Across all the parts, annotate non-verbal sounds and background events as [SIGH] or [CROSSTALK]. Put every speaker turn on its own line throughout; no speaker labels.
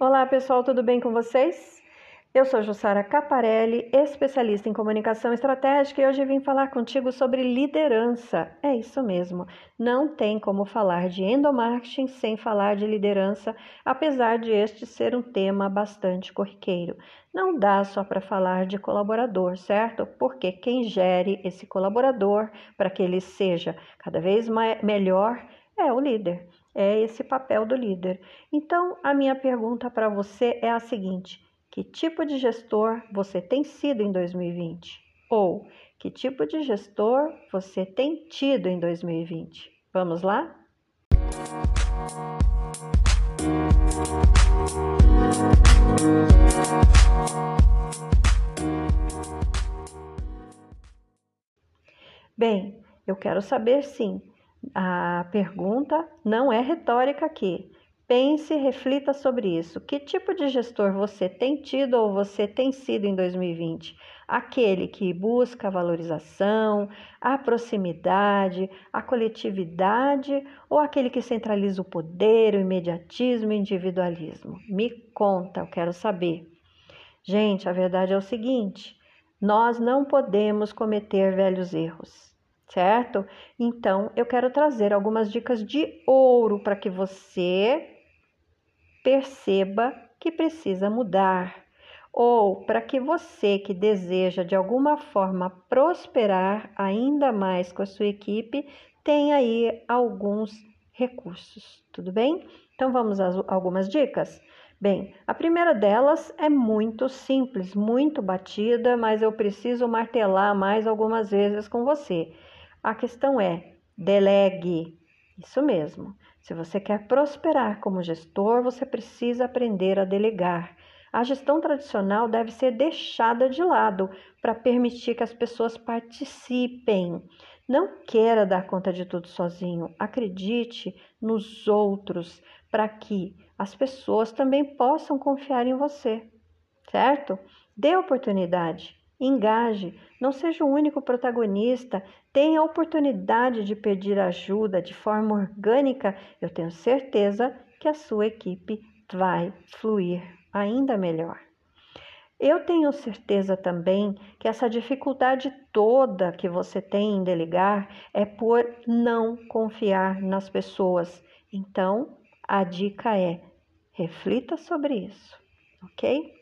Olá pessoal, tudo bem com vocês? Eu sou Jussara Caparelli, especialista em comunicação estratégica, e hoje vim falar contigo sobre liderança. É isso mesmo, não tem como falar de endomarketing sem falar de liderança, apesar de este ser um tema bastante corriqueiro. Não dá só para falar de colaborador, certo? Porque quem gere esse colaborador para que ele seja cada vez melhor é o líder é esse papel do líder. Então, a minha pergunta para você é a seguinte: que tipo de gestor você tem sido em 2020? Ou que tipo de gestor você tem tido em 2020? Vamos lá? Bem, eu quero saber sim a pergunta não é retórica aqui. Pense e reflita sobre isso. Que tipo de gestor você tem tido ou você tem sido em 2020? Aquele que busca a valorização, a proximidade, a coletividade ou aquele que centraliza o poder, o imediatismo o individualismo? Me conta, eu quero saber. Gente, a verdade é o seguinte: nós não podemos cometer velhos erros certo? Então, eu quero trazer algumas dicas de ouro para que você perceba que precisa mudar, ou para que você que deseja de alguma forma prosperar ainda mais com a sua equipe, tenha aí alguns recursos, tudo bem? Então, vamos às algumas dicas? Bem, a primeira delas é muito simples, muito batida, mas eu preciso martelar mais algumas vezes com você. A questão é: delegue. Isso mesmo. Se você quer prosperar como gestor, você precisa aprender a delegar. A gestão tradicional deve ser deixada de lado para permitir que as pessoas participem. Não queira dar conta de tudo sozinho. Acredite nos outros para que as pessoas também possam confiar em você, certo? Dê oportunidade. Engaje, não seja o único protagonista, tenha a oportunidade de pedir ajuda de forma orgânica. Eu tenho certeza que a sua equipe vai fluir ainda melhor. Eu tenho certeza também que essa dificuldade toda que você tem em delegar é por não confiar nas pessoas. Então, a dica é: reflita sobre isso, ok?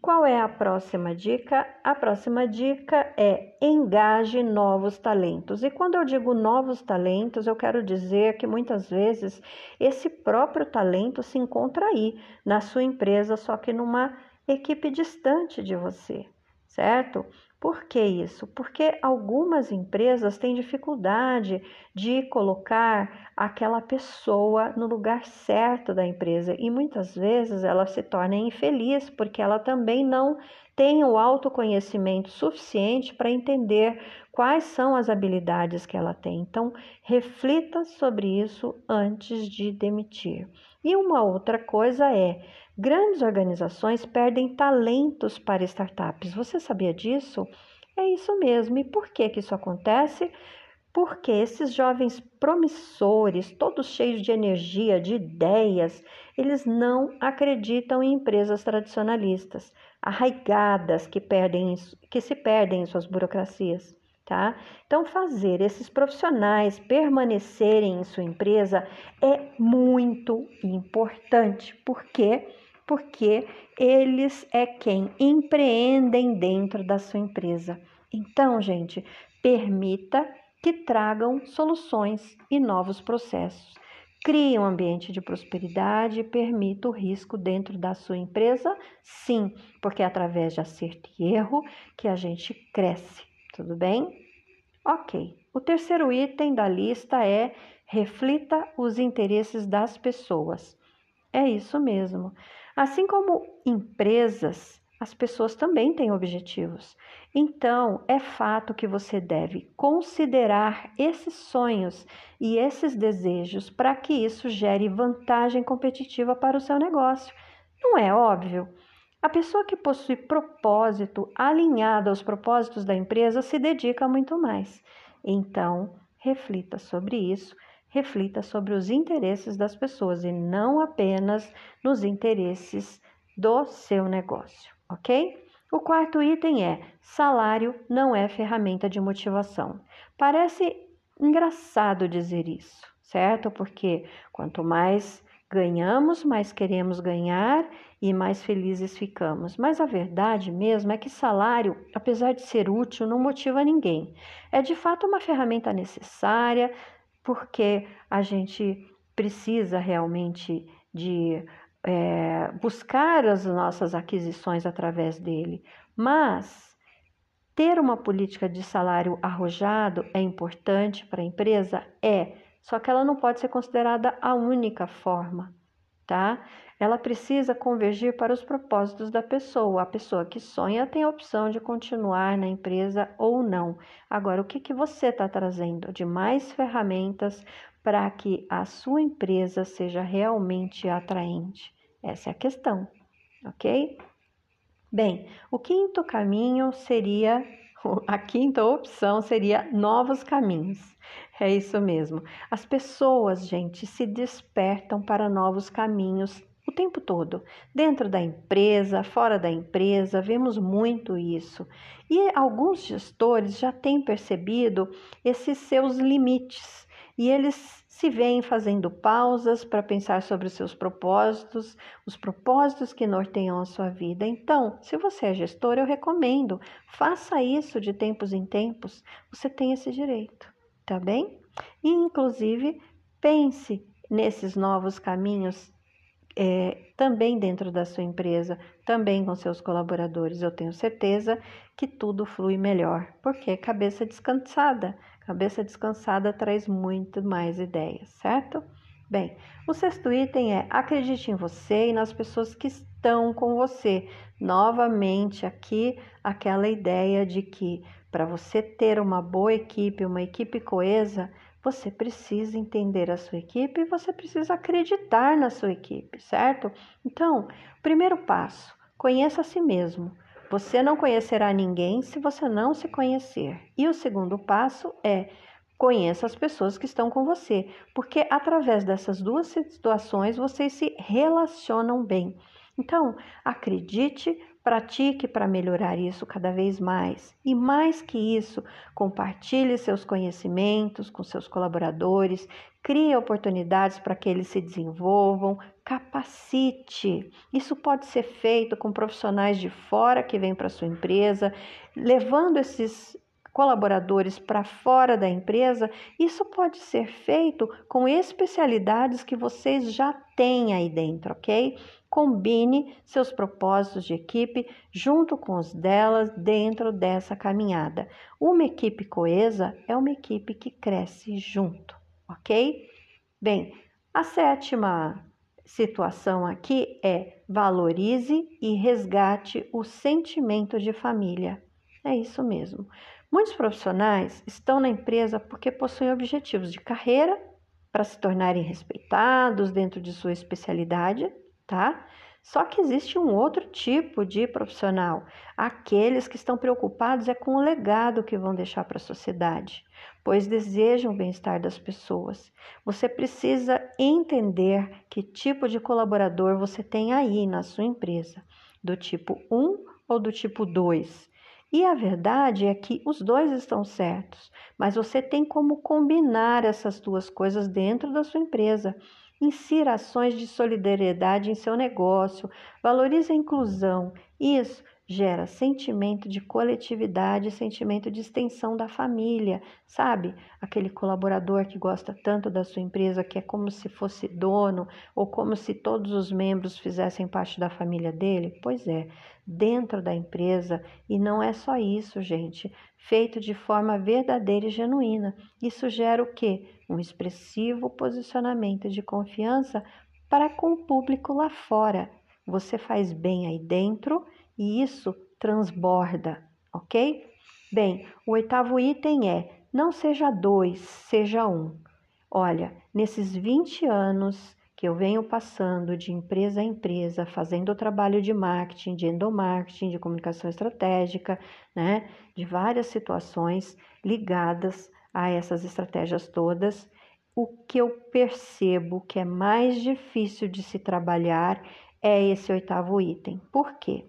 Qual é a próxima dica? A próxima dica é engaje novos talentos. E quando eu digo novos talentos, eu quero dizer que muitas vezes esse próprio talento se encontra aí na sua empresa, só que numa equipe distante de você, certo? Por que isso? Porque algumas empresas têm dificuldade de colocar aquela pessoa no lugar certo da empresa e muitas vezes ela se torna infeliz porque ela também não tem o autoconhecimento suficiente para entender quais são as habilidades que ela tem. Então, reflita sobre isso antes de demitir. E uma outra coisa é Grandes organizações perdem talentos para startups. Você sabia disso? É isso mesmo. E por que, que isso acontece? Porque esses jovens promissores, todos cheios de energia, de ideias, eles não acreditam em empresas tradicionalistas, arraigadas que, perdem, que se perdem em suas burocracias. Tá? Então, fazer esses profissionais permanecerem em sua empresa é muito importante, porque porque eles é quem empreendem dentro da sua empresa. Então, gente, permita que tragam soluções e novos processos. Crie um ambiente de prosperidade e permita o risco dentro da sua empresa? Sim, porque é através de acerto e erro que a gente cresce. Tudo bem? Ok. O terceiro item da lista é reflita os interesses das pessoas. É isso mesmo. Assim como empresas, as pessoas também têm objetivos. Então, é fato que você deve considerar esses sonhos e esses desejos para que isso gere vantagem competitiva para o seu negócio. Não é óbvio? A pessoa que possui propósito alinhado aos propósitos da empresa se dedica muito mais. Então, reflita sobre isso reflita sobre os interesses das pessoas e não apenas nos interesses do seu negócio, ok? O quarto item é: salário não é ferramenta de motivação. Parece engraçado dizer isso, certo? Porque quanto mais ganhamos, mais queremos ganhar e mais felizes ficamos. Mas a verdade mesmo é que salário, apesar de ser útil, não motiva ninguém. É de fato uma ferramenta necessária, porque a gente precisa realmente de é, buscar as nossas aquisições através dele. Mas ter uma política de salário arrojado é importante para a empresa? É só que ela não pode ser considerada a única forma, tá? Ela precisa convergir para os propósitos da pessoa. A pessoa que sonha tem a opção de continuar na empresa ou não. Agora, o que, que você está trazendo de mais ferramentas para que a sua empresa seja realmente atraente? Essa é a questão, ok? Bem, o quinto caminho seria, [LAUGHS] a quinta opção seria novos caminhos. É isso mesmo. As pessoas, gente, se despertam para novos caminhos o tempo todo. Dentro da empresa, fora da empresa, vemos muito isso. E alguns gestores já têm percebido esses seus limites e eles se veem fazendo pausas para pensar sobre os seus propósitos, os propósitos que norteiam a sua vida. Então, se você é gestor, eu recomendo, faça isso de tempos em tempos, você tem esse direito tá bem? E, inclusive, pense nesses novos caminhos é, também dentro da sua empresa, também com seus colaboradores. Eu tenho certeza que tudo flui melhor, porque cabeça descansada, cabeça descansada traz muito mais ideias, certo? Bem, o sexto item é acredite em você e nas pessoas que estão com você. Novamente, aqui aquela ideia de que para você ter uma boa equipe, uma equipe coesa, você precisa entender a sua equipe e você precisa acreditar na sua equipe, certo? Então, primeiro passo, conheça a si mesmo. Você não conhecerá ninguém se você não se conhecer. E o segundo passo é conheça as pessoas que estão com você, porque através dessas duas situações vocês se relacionam bem. Então, acredite, pratique para melhorar isso cada vez mais. E mais que isso, compartilhe seus conhecimentos com seus colaboradores, crie oportunidades para que eles se desenvolvam, capacite. Isso pode ser feito com profissionais de fora que vêm para sua empresa, levando esses colaboradores para fora da empresa, isso pode ser feito com especialidades que vocês já têm aí dentro, ok? Combine seus propósitos de equipe junto com os delas dentro dessa caminhada. Uma equipe coesa é uma equipe que cresce junto, ok? Bem, a sétima situação aqui é valorize e resgate o sentimento de família. É isso mesmo. Muitos profissionais estão na empresa porque possuem objetivos de carreira para se tornarem respeitados dentro de sua especialidade, tá? Só que existe um outro tipo de profissional, aqueles que estão preocupados é com o legado que vão deixar para a sociedade, pois desejam o bem-estar das pessoas. Você precisa entender que tipo de colaborador você tem aí na sua empresa, do tipo 1 ou do tipo 2. E a verdade é que os dois estão certos, mas você tem como combinar essas duas coisas dentro da sua empresa. Insira ações de solidariedade em seu negócio, valorize a inclusão. Isso gera sentimento de coletividade, sentimento de extensão da família, sabe? Aquele colaborador que gosta tanto da sua empresa que é como se fosse dono ou como se todos os membros fizessem parte da família dele. Pois é, dentro da empresa, e não é só isso, gente, feito de forma verdadeira e genuína. Isso gera o quê? Um expressivo posicionamento de confiança para com o público lá fora. Você faz bem aí dentro e isso transborda, ok? Bem, o oitavo item é: não seja dois, seja um. Olha, nesses 20 anos que eu venho passando de empresa a empresa, fazendo o trabalho de marketing, de endomarketing, de comunicação estratégica, né, de várias situações ligadas a essas estratégias todas, o que eu percebo que é mais difícil de se trabalhar é esse oitavo item. Por quê?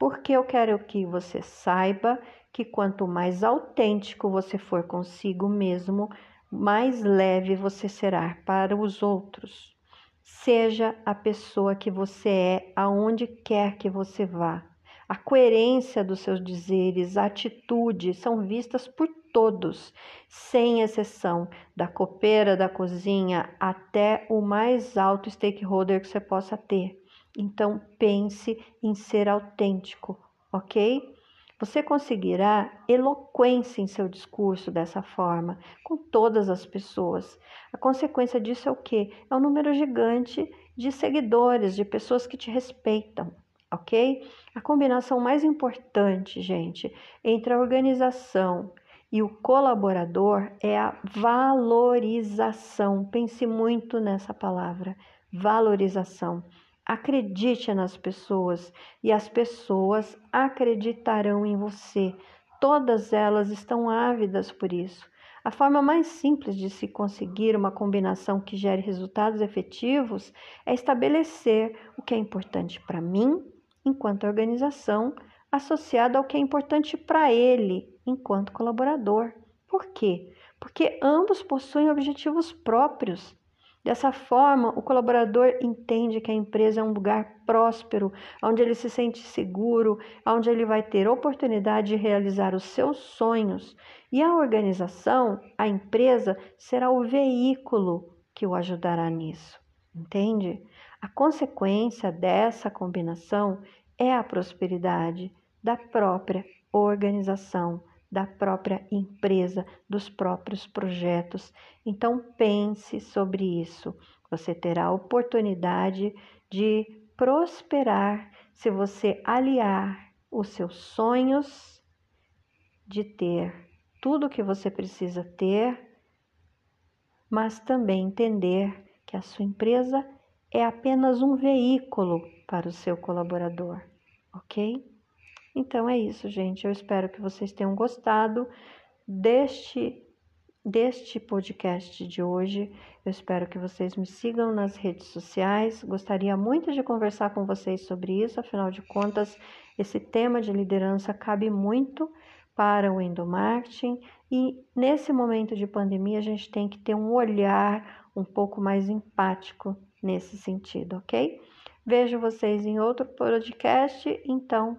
Porque eu quero que você saiba que quanto mais autêntico você for consigo mesmo, mais leve você será para os outros. Seja a pessoa que você é, aonde quer que você vá. A coerência dos seus dizeres, a atitude são vistas por todos, sem exceção, da copeira da cozinha até o mais alto stakeholder que você possa ter. Então, pense em ser autêntico, ok? Você conseguirá eloquência em seu discurso dessa forma, com todas as pessoas. A consequência disso é o quê? É um número gigante de seguidores, de pessoas que te respeitam ok? A combinação mais importante, gente, entre a organização e o colaborador é a valorização. Pense muito nessa palavra, valorização. Acredite nas pessoas e as pessoas acreditarão em você. Todas elas estão ávidas por isso. A forma mais simples de se conseguir uma combinação que gere resultados efetivos é estabelecer o que é importante para mim enquanto organização, associado ao que é importante para ele enquanto colaborador. Por quê? Porque ambos possuem objetivos próprios. Dessa forma, o colaborador entende que a empresa é um lugar próspero, onde ele se sente seguro, onde ele vai ter oportunidade de realizar os seus sonhos. E a organização, a empresa, será o veículo que o ajudará nisso. Entende? A consequência dessa combinação é a prosperidade da própria organização, da própria empresa, dos próprios projetos. Então pense sobre isso. Você terá a oportunidade de prosperar se você aliar os seus sonhos de ter tudo o que você precisa ter, mas também entender que a sua empresa é apenas um veículo para o seu colaborador, ok? Então é isso, gente. Eu espero que vocês tenham gostado deste deste podcast de hoje. Eu espero que vocês me sigam nas redes sociais. Gostaria muito de conversar com vocês sobre isso, afinal de contas, esse tema de liderança cabe muito para o endomarketing e nesse momento de pandemia a gente tem que ter um olhar um pouco mais empático nesse sentido, ok? Vejo vocês em outro podcast, então